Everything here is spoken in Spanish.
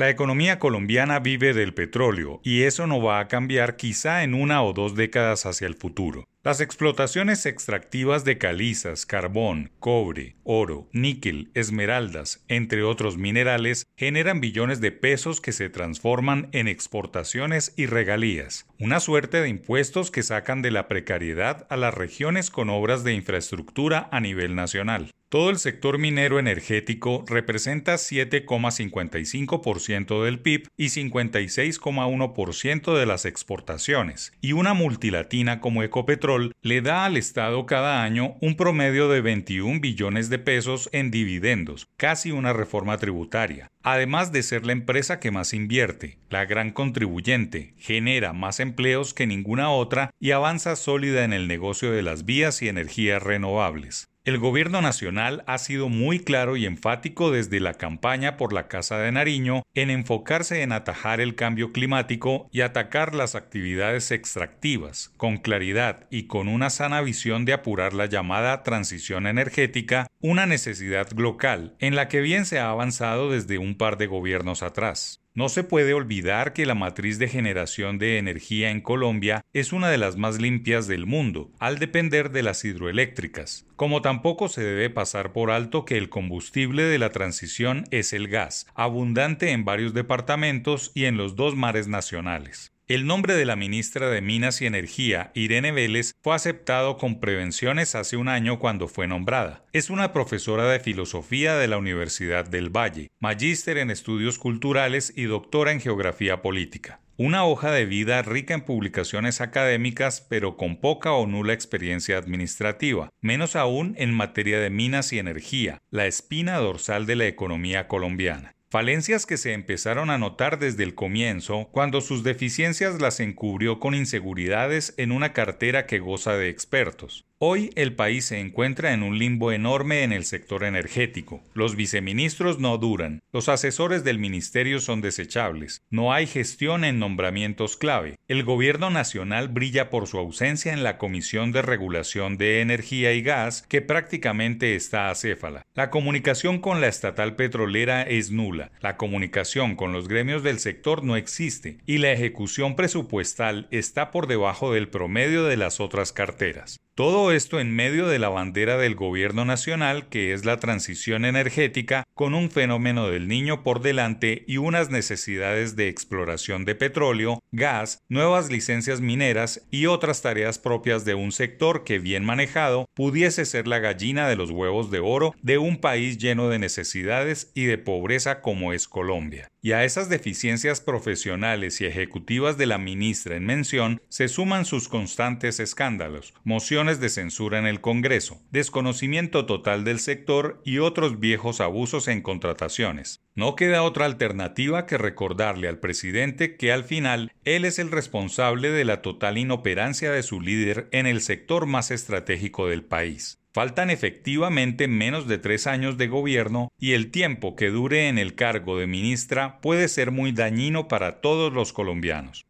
La economía colombiana vive del petróleo y eso no va a cambiar quizá en una o dos décadas hacia el futuro. Las explotaciones extractivas de calizas, carbón, cobre, oro, níquel, esmeraldas, entre otros minerales, generan billones de pesos que se transforman en exportaciones y regalías, una suerte de impuestos que sacan de la precariedad a las regiones con obras de infraestructura a nivel nacional. Todo el sector minero energético representa 7,55% del PIB y 56,1% de las exportaciones, y una multilatina como Ecopetrol le da al Estado cada año un promedio de 21 billones de pesos en dividendos, casi una reforma tributaria. Además de ser la empresa que más invierte, la gran contribuyente, genera más empleos que ninguna otra y avanza sólida en el negocio de las vías y energías renovables. El gobierno nacional ha sido muy claro y enfático desde la campaña por la Casa de Nariño en enfocarse en atajar el cambio climático y atacar las actividades extractivas, con claridad y con una sana visión de apurar la llamada transición energética, una necesidad local en la que bien se ha avanzado desde un par de gobiernos atrás. No se puede olvidar que la matriz de generación de energía en Colombia es una de las más limpias del mundo, al depender de las hidroeléctricas, como tampoco se debe pasar por alto que el combustible de la transición es el gas, abundante en varios departamentos y en los dos mares nacionales. El nombre de la ministra de Minas y Energía, Irene Vélez, fue aceptado con prevenciones hace un año cuando fue nombrada. Es una profesora de filosofía de la Universidad del Valle, magíster en estudios culturales y doctora en geografía política. Una hoja de vida rica en publicaciones académicas pero con poca o nula experiencia administrativa, menos aún en materia de minas y energía, la espina dorsal de la economía colombiana. Falencias que se empezaron a notar desde el comienzo cuando sus deficiencias las encubrió con inseguridades en una cartera que goza de expertos. Hoy el país se encuentra en un limbo enorme en el sector energético. Los viceministros no duran, los asesores del ministerio son desechables, no hay gestión en nombramientos clave. El gobierno nacional brilla por su ausencia en la Comisión de Regulación de Energía y Gas, que prácticamente está acéfala. La comunicación con la estatal petrolera es nula, la comunicación con los gremios del sector no existe y la ejecución presupuestal está por debajo del promedio de las otras carteras. Todo esto en medio de la bandera del gobierno nacional que es la transición energética con un fenómeno del niño por delante y unas necesidades de exploración de petróleo, gas, nuevas licencias mineras y otras tareas propias de un sector que bien manejado pudiese ser la gallina de los huevos de oro de un país lleno de necesidades y de pobreza como es Colombia. Y a esas deficiencias profesionales y ejecutivas de la ministra en mención se suman sus constantes escándalos, mociones de censura en el Congreso, desconocimiento total del sector y otros viejos abusos en contrataciones. No queda otra alternativa que recordarle al presidente que al final él es el responsable de la total inoperancia de su líder en el sector más estratégico del país. Faltan efectivamente menos de tres años de gobierno y el tiempo que dure en el cargo de ministra puede ser muy dañino para todos los colombianos.